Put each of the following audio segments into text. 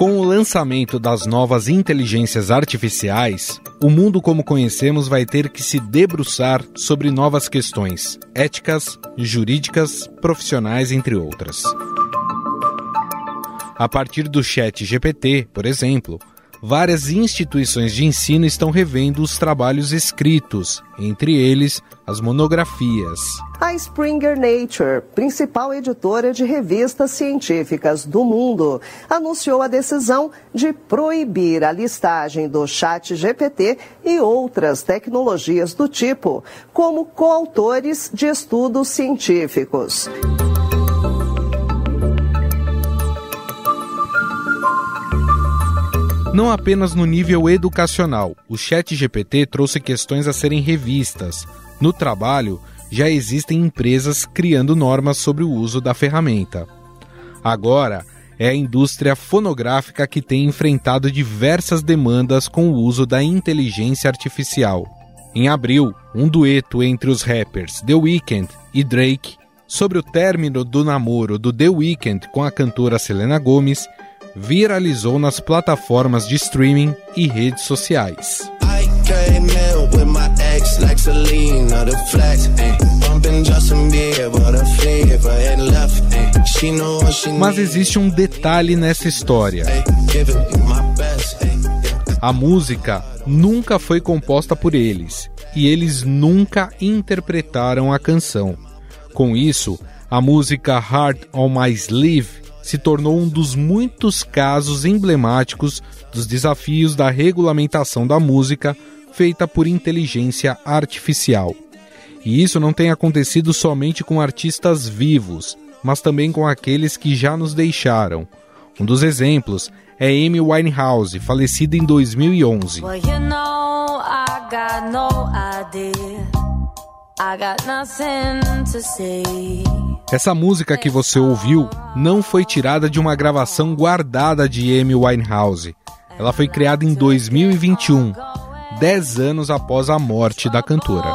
Com o lançamento das novas inteligências artificiais, o mundo como conhecemos vai ter que se debruçar sobre novas questões éticas, jurídicas, profissionais, entre outras. A partir do Chat GPT, por exemplo, várias instituições de ensino estão revendo os trabalhos escritos, entre eles as monografias. A Springer Nature, principal editora de revistas científicas do mundo, anunciou a decisão de proibir a listagem do Chat GPT e outras tecnologias do tipo como coautores de estudos científicos. Não apenas no nível educacional, o Chat GPT trouxe questões a serem revistas. No trabalho, já existem empresas criando normas sobre o uso da ferramenta. Agora, é a indústria fonográfica que tem enfrentado diversas demandas com o uso da inteligência artificial. Em abril, um dueto entre os rappers The Weeknd e Drake sobre o término do namoro do The Weeknd com a cantora Selena Gomez viralizou nas plataformas de streaming e redes sociais. Mas existe um detalhe nessa história. A música nunca foi composta por eles e eles nunca interpretaram a canção. Com isso, a música Heart on My Sleeve se tornou um dos muitos casos emblemáticos dos desafios da regulamentação da música feita por inteligência artificial. E isso não tem acontecido somente com artistas vivos, mas também com aqueles que já nos deixaram. Um dos exemplos é Amy Winehouse, falecida em 2011. Well, you know, essa música que você ouviu não foi tirada de uma gravação guardada de Amy Winehouse. Ela foi criada em 2021, dez anos após a morte da cantora.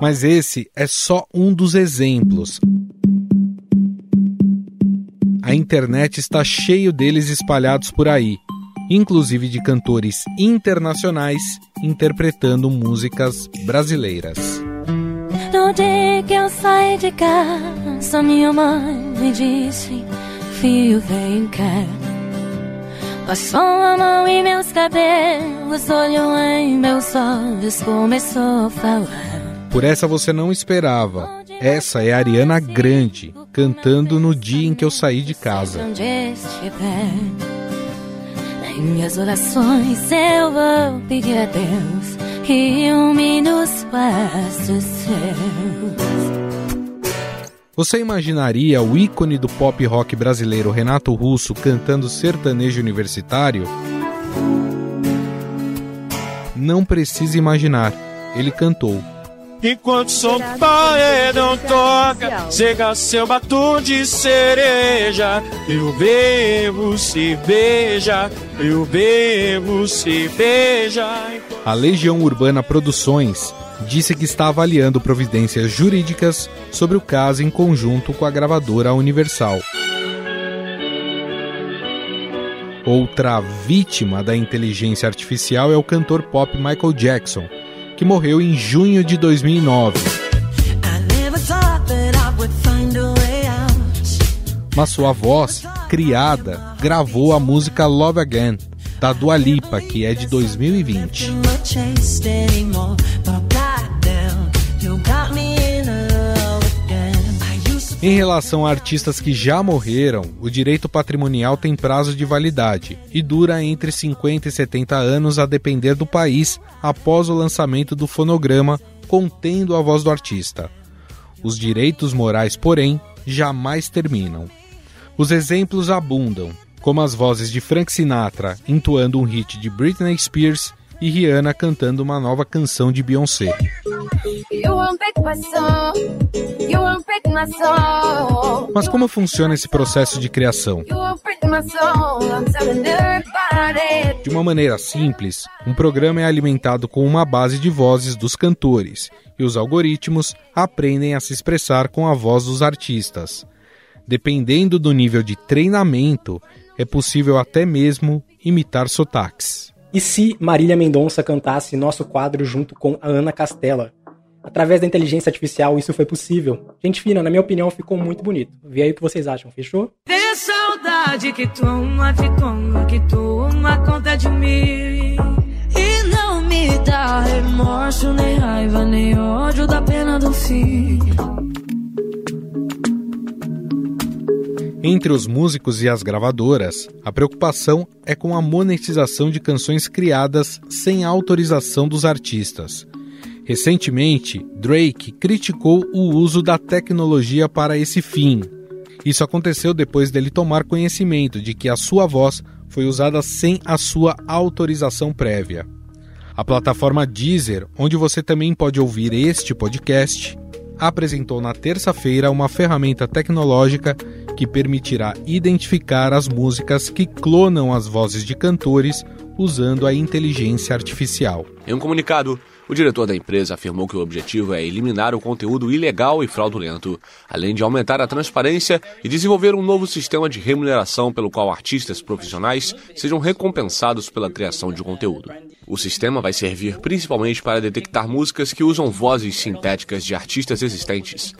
Mas esse é só um dos exemplos. A internet está cheio deles espalhados por aí inclusive de cantores internacionais interpretando músicas brasileiras. No dia que eu saí de casa, minha mãe me disse: Filho, vem cá. Passou a mão em meus cabelos, olhou em meus olhos, começou a falar. Por essa você não esperava. Essa é a Ariana Grande, cantando no dia em que eu saí de casa. Onde estiver. Minhas orações eu vou pedir a Deus que ilumine os passos seus. Você imaginaria o ícone do pop rock brasileiro Renato Russo cantando sertanejo universitário? Não precisa imaginar, ele cantou. Enquanto som paredão toca, chega seu batom de cereja. Eu bebo cerveja, eu bebo cerveja. A Legião Urbana Produções disse que está avaliando providências jurídicas sobre o caso em conjunto com a gravadora Universal. Outra vítima da inteligência artificial é o cantor pop Michael Jackson que morreu em junho de 2009. Mas sua voz, criada, gravou a música Love Again, da Dua Lipa, que é de 2020. Em relação a artistas que já morreram, o direito patrimonial tem prazo de validade e dura entre 50 e 70 anos a depender do país após o lançamento do fonograma contendo a voz do artista. Os direitos morais, porém, jamais terminam. Os exemplos abundam, como as vozes de Frank Sinatra entoando um hit de Britney Spears e Rihanna cantando uma nova canção de Beyoncé. Mas como funciona esse processo de criação? De uma maneira simples, um programa é alimentado com uma base de vozes dos cantores e os algoritmos aprendem a se expressar com a voz dos artistas. Dependendo do nível de treinamento, é possível até mesmo imitar sotaques. E se Marília Mendonça cantasse nosso quadro junto com a Ana Castela? Através da inteligência artificial isso foi possível. Gente fina, na minha opinião, ficou muito bonito. Vê aí o que vocês acham, fechou? Tem saudade que toma, que toma, que toma conta de mim. E não me dá remorso, nem raiva, nem ódio da pena do fim. Entre os músicos e as gravadoras, a preocupação é com a monetização de canções criadas sem autorização dos artistas. Recentemente, Drake criticou o uso da tecnologia para esse fim. Isso aconteceu depois dele tomar conhecimento de que a sua voz foi usada sem a sua autorização prévia. A plataforma Deezer, onde você também pode ouvir este podcast, apresentou na terça-feira uma ferramenta tecnológica que permitirá identificar as músicas que clonam as vozes de cantores usando a inteligência artificial. Em um comunicado, o diretor da empresa afirmou que o objetivo é eliminar o conteúdo ilegal e fraudulento, além de aumentar a transparência e desenvolver um novo sistema de remuneração pelo qual artistas profissionais sejam recompensados pela criação de conteúdo. O sistema vai servir principalmente para detectar músicas que usam vozes sintéticas de artistas existentes.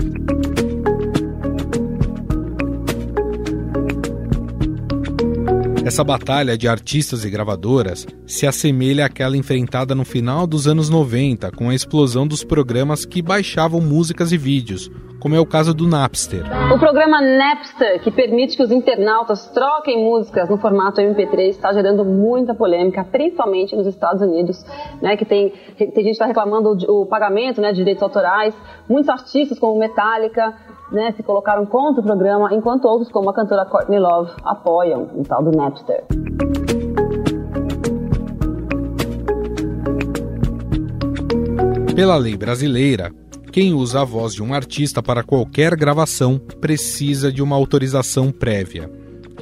Essa batalha de artistas e gravadoras se assemelha àquela enfrentada no final dos anos 90 com a explosão dos programas que baixavam músicas e vídeos, como é o caso do Napster. O programa Napster, que permite que os internautas troquem músicas no formato MP3, está gerando muita polêmica, principalmente nos Estados Unidos, né, que tem, tem gente que está reclamando o, o pagamento né, de direitos autorais. Muitos artistas, como Metallica, né, se colocaram contra o programa, enquanto outros, como a cantora Courtney Love, apoiam o tal do Napster. Pela lei brasileira, quem usa a voz de um artista para qualquer gravação precisa de uma autorização prévia.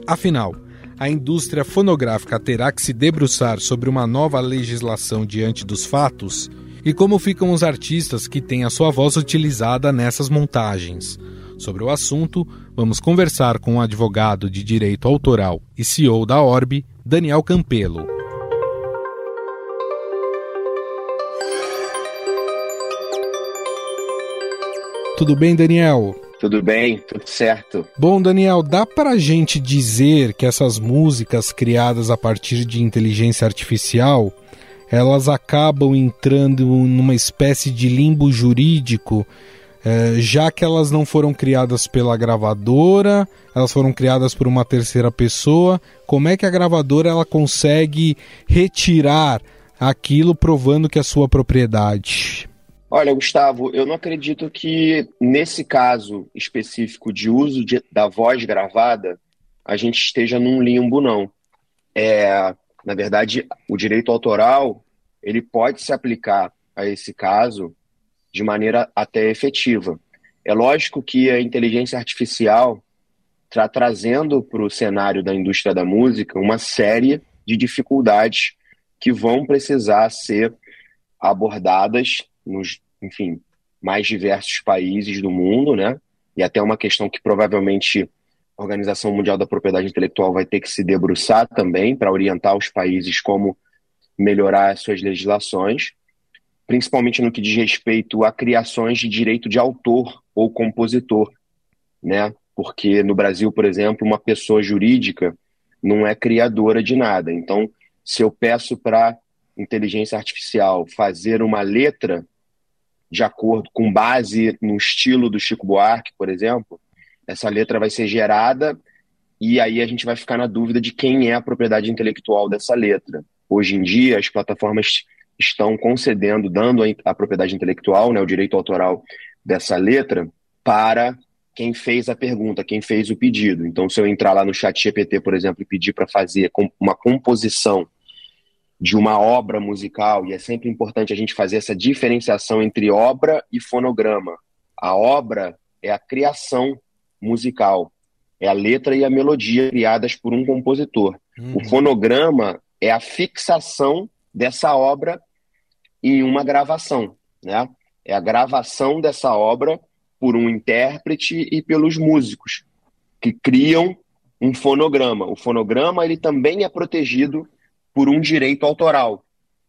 Afinal, a indústria fonográfica terá que se debruçar sobre uma nova legislação diante dos fatos e como ficam os artistas que têm a sua voz utilizada nessas montagens. Sobre o assunto, vamos conversar com o advogado de direito autoral e CEO da Orbe, Daniel Campelo. Tudo bem, Daniel? Tudo bem, tudo certo. Bom, Daniel, dá pra gente dizer que essas músicas criadas a partir de inteligência artificial elas acabam entrando numa espécie de limbo jurídico, é, já que elas não foram criadas pela gravadora, elas foram criadas por uma terceira pessoa. Como é que a gravadora ela consegue retirar aquilo provando que é sua propriedade? Olha, Gustavo, eu não acredito que nesse caso específico de uso de, da voz gravada a gente esteja num limbo, não. É, na verdade, o direito autoral ele pode se aplicar a esse caso de maneira até efetiva. É lógico que a inteligência artificial está trazendo para o cenário da indústria da música uma série de dificuldades que vão precisar ser abordadas nos, enfim, mais diversos países do mundo, né? E até uma questão que provavelmente Organização Mundial da Propriedade Intelectual vai ter que se debruçar também para orientar os países como melhorar as suas legislações, principalmente no que diz respeito a criações de direito de autor ou compositor, né? Porque no Brasil, por exemplo, uma pessoa jurídica não é criadora de nada. Então, se eu peço para inteligência artificial fazer uma letra de acordo com base no estilo do Chico Buarque, por exemplo, essa letra vai ser gerada e aí a gente vai ficar na dúvida de quem é a propriedade intelectual dessa letra. Hoje em dia, as plataformas estão concedendo, dando a, propriedade intelectual, né, o direito autoral dessa letra, para quem fez a pergunta, quem fez o pedido. Então, se eu entrar lá no chat GPT, por exemplo, e pedir para fazer uma composição de uma obra musical, e é sempre importante a gente fazer essa diferenciação entre obra e fonograma. A obra é a criação musical, é a letra e a melodia criadas por um compositor. Uhum. O fonograma é a fixação dessa obra em uma gravação, né? É a gravação dessa obra por um intérprete e pelos músicos que criam um fonograma. O fonograma ele também é protegido por um direito autoral,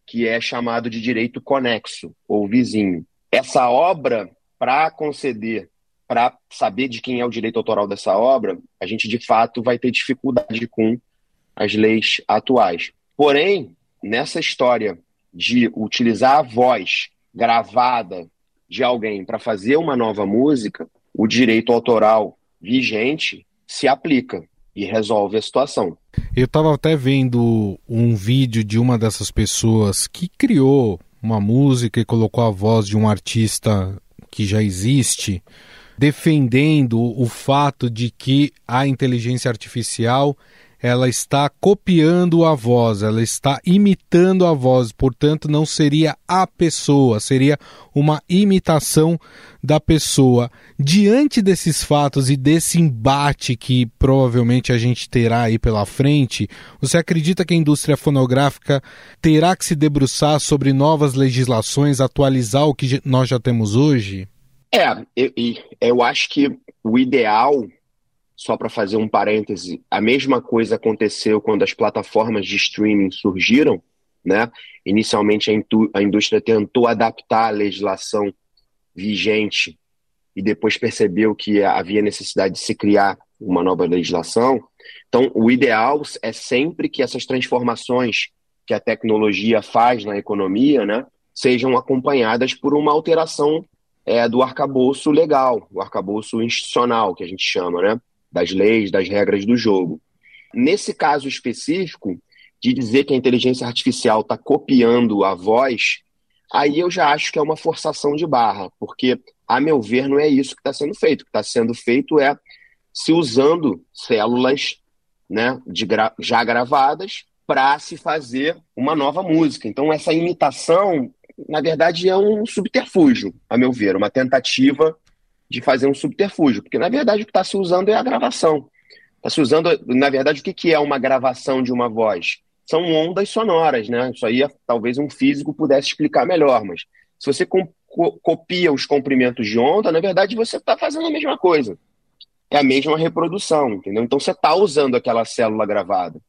que é chamado de direito conexo ou vizinho. Essa obra, para conceder, para saber de quem é o direito autoral dessa obra, a gente de fato vai ter dificuldade com as leis atuais. Porém, nessa história de utilizar a voz gravada de alguém para fazer uma nova música, o direito autoral vigente se aplica e resolve a situação. Eu estava até vendo um vídeo de uma dessas pessoas que criou uma música e colocou a voz de um artista que já existe, defendendo o fato de que a inteligência artificial ela está copiando a voz, ela está imitando a voz, portanto, não seria a pessoa, seria uma imitação da pessoa. Diante desses fatos e desse embate que provavelmente a gente terá aí pela frente, você acredita que a indústria fonográfica terá que se debruçar sobre novas legislações, atualizar o que nós já temos hoje? É, eu, eu acho que o ideal só para fazer um parêntese, a mesma coisa aconteceu quando as plataformas de streaming surgiram, né? Inicialmente a, a indústria tentou adaptar a legislação vigente e depois percebeu que havia necessidade de se criar uma nova legislação. Então, o ideal é sempre que essas transformações que a tecnologia faz na economia, né, sejam acompanhadas por uma alteração é, do arcabouço legal, o arcabouço institucional, que a gente chama, né? Das leis, das regras do jogo. Nesse caso específico, de dizer que a inteligência artificial está copiando a voz, aí eu já acho que é uma forçação de barra, porque, a meu ver, não é isso que está sendo feito. O que está sendo feito é se usando células né, de gra já gravadas para se fazer uma nova música. Então, essa imitação, na verdade, é um subterfúgio, a meu ver, uma tentativa de fazer um subterfúgio, porque na verdade o que está se usando é a gravação. Está se usando, na verdade, o que, que é uma gravação de uma voz? São ondas sonoras, né? Isso aí talvez um físico pudesse explicar melhor, mas se você co copia os comprimentos de onda, na verdade você está fazendo a mesma coisa. É a mesma reprodução, entendeu? Então você está usando aquela célula gravada.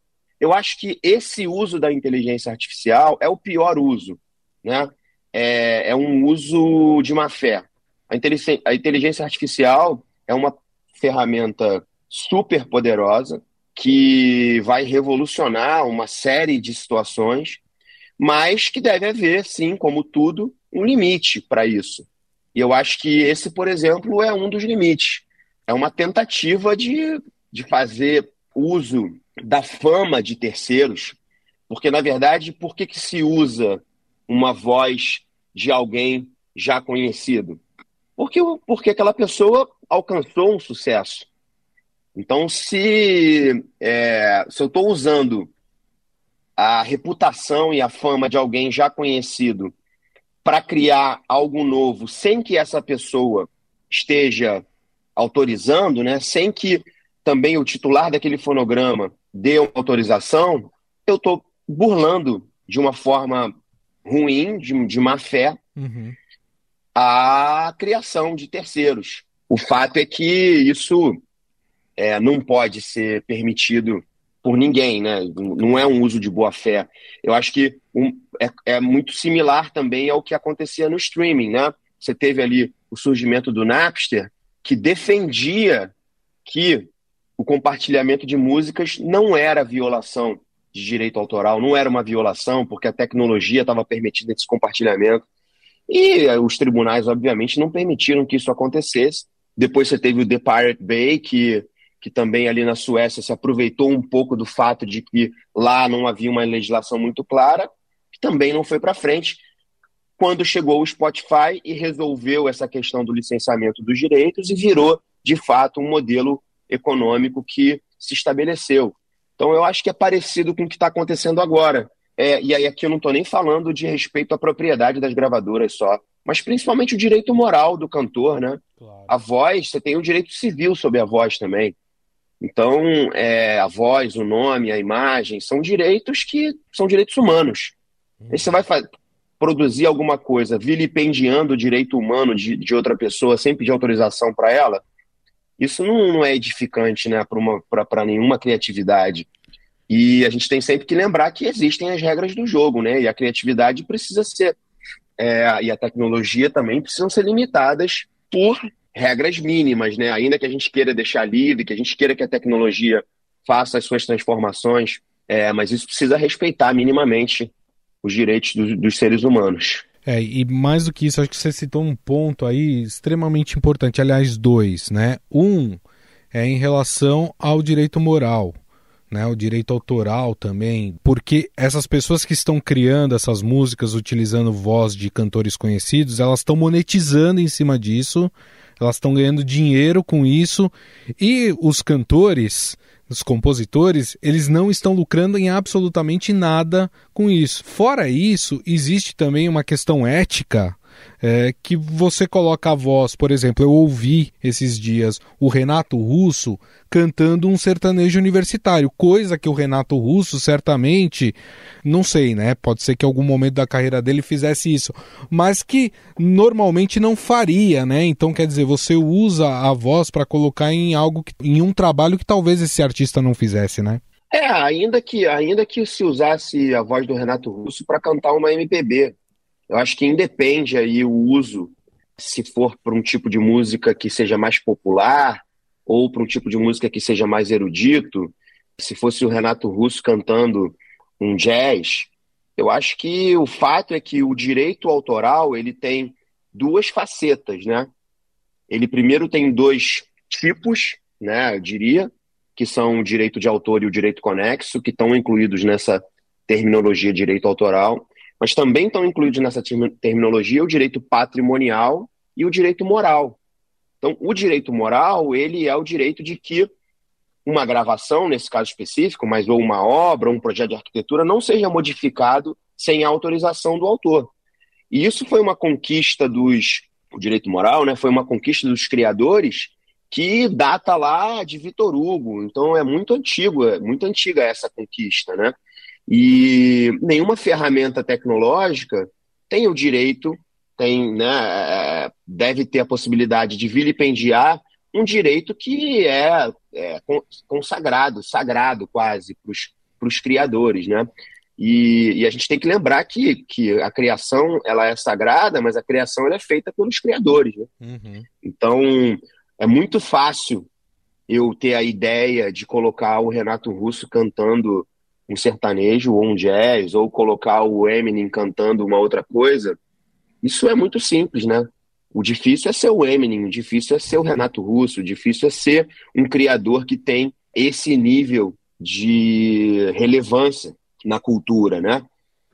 Eu acho que esse uso da inteligência artificial é o pior uso, né? É, é um uso de má fé. A inteligência, a inteligência artificial é uma ferramenta super poderosa que vai revolucionar uma série de situações, mas que deve haver, sim, como tudo, um limite para isso. E eu acho que esse, por exemplo, é um dos limites. É uma tentativa de, de fazer uso da fama de terceiros, porque, na verdade, por que, que se usa uma voz de alguém já conhecido? Porque, porque aquela pessoa alcançou um sucesso. Então, se, é, se eu estou usando a reputação e a fama de alguém já conhecido para criar algo novo, sem que essa pessoa esteja autorizando, né, sem que também o titular daquele fonograma dê uma autorização, eu estou burlando de uma forma ruim, de, de má fé, uhum a criação de terceiros. O fato é que isso é, não pode ser permitido por ninguém, né? Não é um uso de boa fé. Eu acho que um, é, é, muito similar também ao que acontecia no streaming, né? Você teve ali o surgimento do Napster, que defendia que o compartilhamento de músicas não era violação de direito autoral, não era uma violação, porque a tecnologia estava permitindo esse compartilhamento. E eh, os tribunais, obviamente, não permitiram que isso acontecesse. Depois você teve o The Pirate Bay, que, que também ali na Suécia se aproveitou um pouco do fato de que lá não havia uma legislação muito clara, que também não foi para frente. Quando chegou o Spotify e resolveu essa questão do licenciamento dos direitos e virou, de fato, um modelo econômico que se estabeleceu. Então, eu acho que é parecido com o que está acontecendo agora. É, e aí aqui eu não estou nem falando de respeito à propriedade das gravadoras só, mas principalmente o direito moral do cantor, né? Claro. A voz, você tem o direito civil sobre a voz também. Então, é, a voz, o nome, a imagem, são direitos que são direitos humanos. Aí você vai produzir alguma coisa vilipendiando o direito humano de, de outra pessoa sem pedir autorização para ela, isso não, não, é edificante né, para nenhuma criatividade. E a gente tem sempre que lembrar que existem as regras do jogo, né? E a criatividade precisa ser. É, e a tecnologia também precisam ser limitadas por regras mínimas, né? Ainda que a gente queira deixar livre, que a gente queira que a tecnologia faça as suas transformações, é, mas isso precisa respeitar minimamente os direitos do, dos seres humanos. É, e mais do que isso, acho que você citou um ponto aí extremamente importante, aliás, dois, né? Um é em relação ao direito moral, né? O direito autoral também, porque essas pessoas que estão criando essas músicas utilizando voz de cantores conhecidos, elas estão monetizando em cima disso, elas estão ganhando dinheiro com isso, e os cantores os compositores, eles não estão lucrando em absolutamente nada com isso. Fora isso, existe também uma questão ética é, que você coloca a voz, por exemplo, eu ouvi esses dias o Renato Russo cantando um sertanejo universitário, coisa que o Renato Russo certamente, não sei, né? Pode ser que algum momento da carreira dele fizesse isso, mas que normalmente não faria, né? Então, quer dizer, você usa a voz para colocar em algo, que, em um trabalho que talvez esse artista não fizesse, né? É, ainda que, ainda que se usasse a voz do Renato Russo para cantar uma MPB, eu acho que independe aí o uso, se for para um tipo de música que seja mais popular ou para um tipo de música que seja mais erudito. Se fosse o Renato Russo cantando um jazz, eu acho que o fato é que o direito autoral ele tem duas facetas, né? Ele primeiro tem dois tipos, né? Eu diria que são o direito de autor e o direito conexo, que estão incluídos nessa terminologia direito autoral. Mas também estão incluídos nessa terminologia o direito patrimonial e o direito moral. Então, o direito moral, ele é o direito de que uma gravação, nesse caso específico, mas ou uma obra, um projeto de arquitetura, não seja modificado sem a autorização do autor. E isso foi uma conquista dos. O direito moral, né? Foi uma conquista dos criadores que data lá de Vitor Hugo. Então é muito antigo, é muito antiga essa conquista, né? E nenhuma ferramenta tecnológica tem o direito, tem, né, é, deve ter a possibilidade de vilipendiar um direito que é, é consagrado, sagrado quase para os criadores, né? E, e, a gente tem que lembrar que, que a criação ela é sagrada, mas a criação ela é feita pelos criadores, né? Uhum. Então é muito fácil eu ter a ideia de colocar o Renato Russo cantando um sertanejo ou um jazz, ou colocar o Eminem cantando uma outra coisa, isso é muito simples, né? O difícil é ser o Eminem, o difícil é ser o Renato Russo, o difícil é ser um criador que tem esse nível de relevância na cultura, né?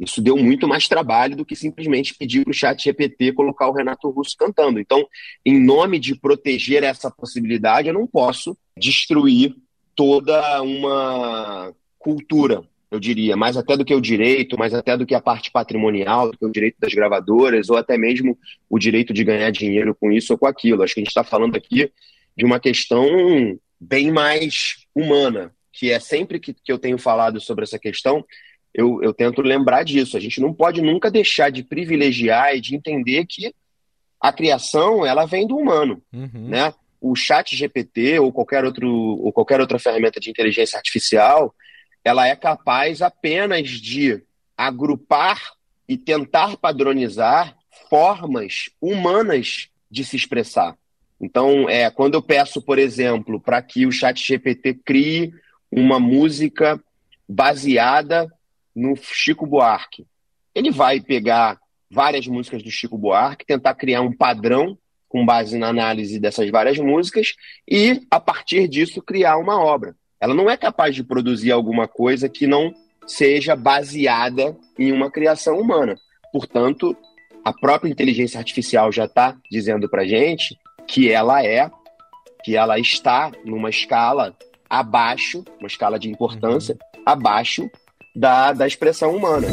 Isso deu muito mais trabalho do que simplesmente pedir para o chat GPT colocar o Renato Russo cantando. Então, em nome de proteger essa possibilidade, eu não posso destruir toda uma cultura, eu diria, mais até do que o direito, mais até do que a parte patrimonial, do que o direito das gravadoras, ou até mesmo o direito de ganhar dinheiro com isso ou com aquilo. Acho que a gente está falando aqui de uma questão bem mais humana, que é sempre que, que eu tenho falado sobre essa questão, eu, eu tento lembrar disso. A gente não pode nunca deixar de privilegiar e de entender que a criação ela vem do humano, uhum. né? O chat GPT ou qualquer, outro, ou qualquer outra ferramenta de inteligência artificial, ela é capaz apenas de agrupar e tentar padronizar formas humanas de se expressar. Então, é, quando eu peço, por exemplo, para que o Chat GPT crie uma música baseada no Chico Buarque, ele vai pegar várias músicas do Chico Buarque, tentar criar um padrão com base na análise dessas várias músicas e, a partir disso, criar uma obra. Ela não é capaz de produzir alguma coisa que não seja baseada em uma criação humana. Portanto, a própria inteligência artificial já está dizendo para gente que ela é, que ela está numa escala abaixo, uma escala de importância uhum. abaixo da, da expressão humana.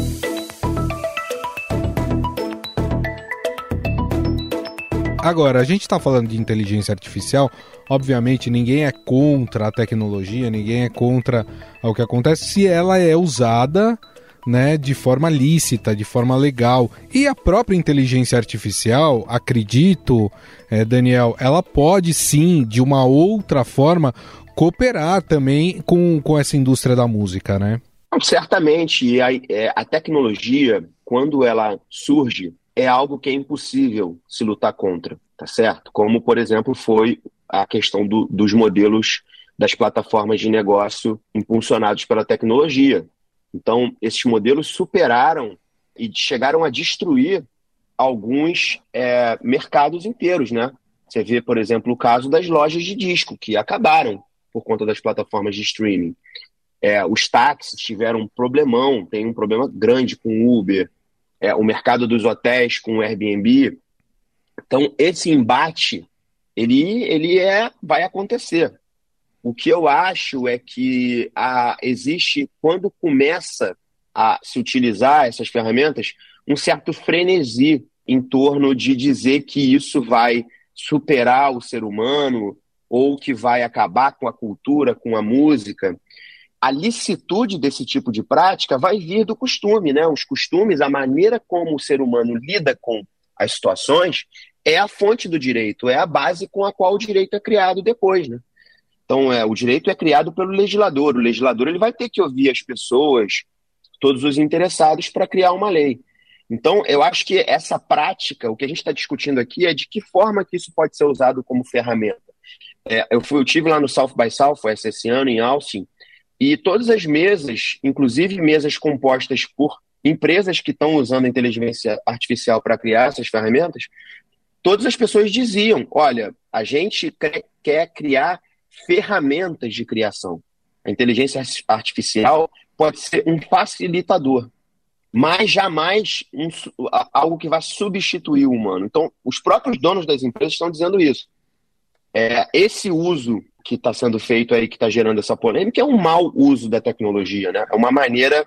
Agora, a gente está falando de inteligência artificial, obviamente ninguém é contra a tecnologia, ninguém é contra o que acontece se ela é usada né, de forma lícita, de forma legal. E a própria inteligência artificial, acredito, é, Daniel, ela pode sim, de uma outra forma, cooperar também com, com essa indústria da música, né? Certamente, a, é, a tecnologia, quando ela surge, é algo que é impossível se lutar contra, tá certo? Como, por exemplo, foi a questão do, dos modelos das plataformas de negócio impulsionados pela tecnologia. Então, esses modelos superaram e chegaram a destruir alguns é, mercados inteiros, né? Você vê, por exemplo, o caso das lojas de disco, que acabaram por conta das plataformas de streaming. É, os táxis tiveram um problemão, tem um problema grande com o Uber, é, o mercado dos hotéis com o Airbnb. Então, esse embate, ele, ele é, vai acontecer. O que eu acho é que a, existe, quando começa a se utilizar essas ferramentas, um certo frenesi em torno de dizer que isso vai superar o ser humano ou que vai acabar com a cultura, com a música. A licitude desse tipo de prática vai vir do costume, né? Os costumes, a maneira como o ser humano lida com as situações é a fonte do direito, é a base com a qual o direito é criado depois, né? Então, é, o direito é criado pelo legislador. O legislador ele vai ter que ouvir as pessoas, todos os interessados, para criar uma lei. Então, eu acho que essa prática, o que a gente está discutindo aqui, é de que forma que isso pode ser usado como ferramenta. É, eu, fui, eu tive lá no South by Southwest esse ano, em Austin, e todas as mesas, inclusive mesas compostas por empresas que estão usando a inteligência artificial para criar essas ferramentas, todas as pessoas diziam: olha, a gente quer criar ferramentas de criação. A inteligência artificial pode ser um facilitador, mas jamais um, algo que vai substituir o humano. Então, os próprios donos das empresas estão dizendo isso. É, esse uso que está sendo feito aí, que está gerando essa polêmica, é um mau uso da tecnologia, né? É uma maneira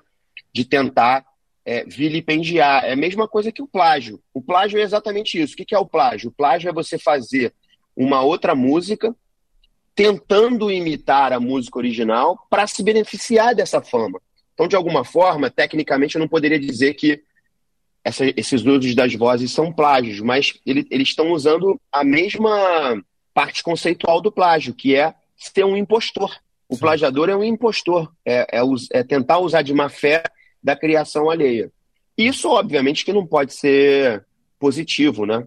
de tentar é, vilipendiar. É a mesma coisa que o plágio. O plágio é exatamente isso. O que é o plágio? O plágio é você fazer uma outra música tentando imitar a música original para se beneficiar dessa fama. Então, de alguma forma, tecnicamente, eu não poderia dizer que essa, esses usos das vozes são plágios, mas ele, eles estão usando a mesma parte conceitual do plágio, que é ser um impostor. O Sim. plagiador é um impostor, é, é, é tentar usar de má fé da criação alheia. Isso, obviamente, que não pode ser positivo, né?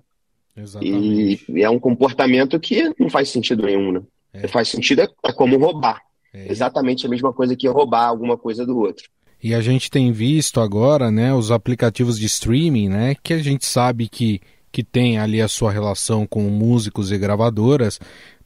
Exatamente. E é um comportamento que não faz sentido nenhum, né? É. Faz sentido, é, é como roubar. É. Exatamente a mesma coisa que roubar alguma coisa do outro. E a gente tem visto agora, né, os aplicativos de streaming, né, que a gente sabe que, que tem ali a sua relação com músicos e gravadoras,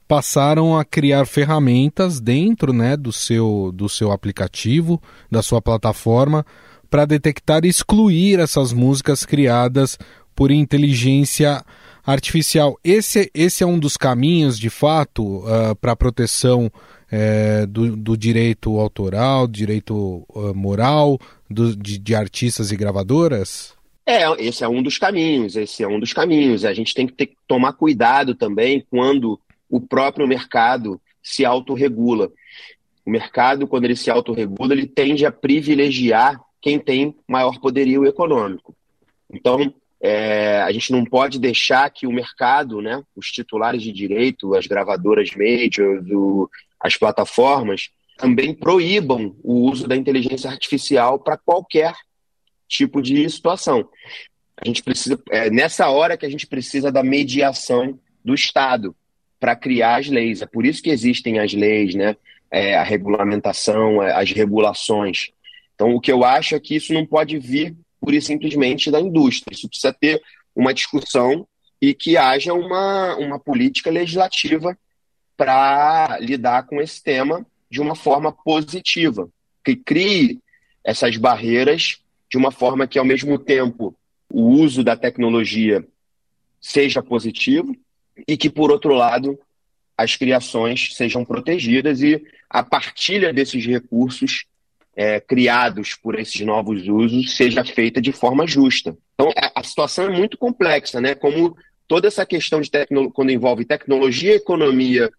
passaram a criar ferramentas dentro, né, do seu do seu aplicativo, da sua plataforma, para detectar e excluir essas músicas criadas por inteligência artificial. Esse, esse é um dos caminhos, de fato, uh, para a proteção uh, do, do, direito autoral, direito uh, moral do, de, de, artistas e gravadoras? É, esse é um dos caminhos, esse é um dos caminhos. A gente tem que, ter, que tomar cuidado também quando o próprio mercado se autorregula. O mercado, quando ele se autorregula, ele tende a privilegiar quem tem maior poderio econômico. Então, é, a gente não pode deixar que o mercado, né, os titulares de direito, as gravadoras majors, as plataformas, também proíbam o uso da inteligência artificial para qualquer tipo de situação. A gente precisa, é nessa hora que a gente precisa da mediação do Estado para criar as leis. É por isso que existem as leis, né? É, a regulamentação, é, as regulações. Então, o que eu acho é que isso não pode vir pura e simplesmente da indústria. Isso precisa ter uma discussão e que haja uma, uma política legislativa para lidar com esse tema de uma forma positiva, que crie essas barreiras de uma forma que, ao mesmo tempo, o uso da tecnologia seja positivo e que, por outro lado, as criações sejam protegidas e a partilha desses recursos é, criados por esses novos usos seja feita de forma justa. Então, a, situação é muito complexa, né? Como toda essa questão de tecno, quando envolve tecnologia, economia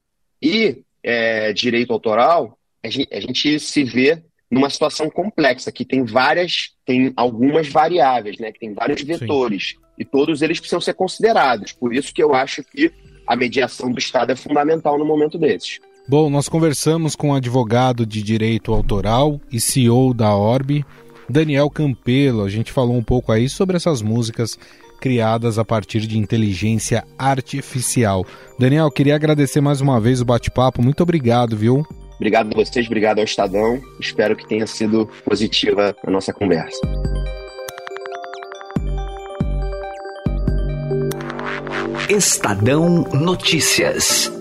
e é, direito autoral, a gente, a gente, se vê numa situação complexa que tem várias, tem algumas variáveis, né? Que tem vários vetores Sim. e todos eles precisam ser considerados. Por isso que eu acho que a mediação do Estado é fundamental no momento desses. Bom, nós conversamos com o advogado de direito autoral e CEO da Orbe, Daniel Campelo. A gente falou um pouco aí sobre essas músicas criadas a partir de inteligência artificial. Daniel, queria agradecer mais uma vez o bate-papo. Muito obrigado, viu? Obrigado a vocês, obrigado ao Estadão. Espero que tenha sido positiva a nossa conversa. Estadão Notícias.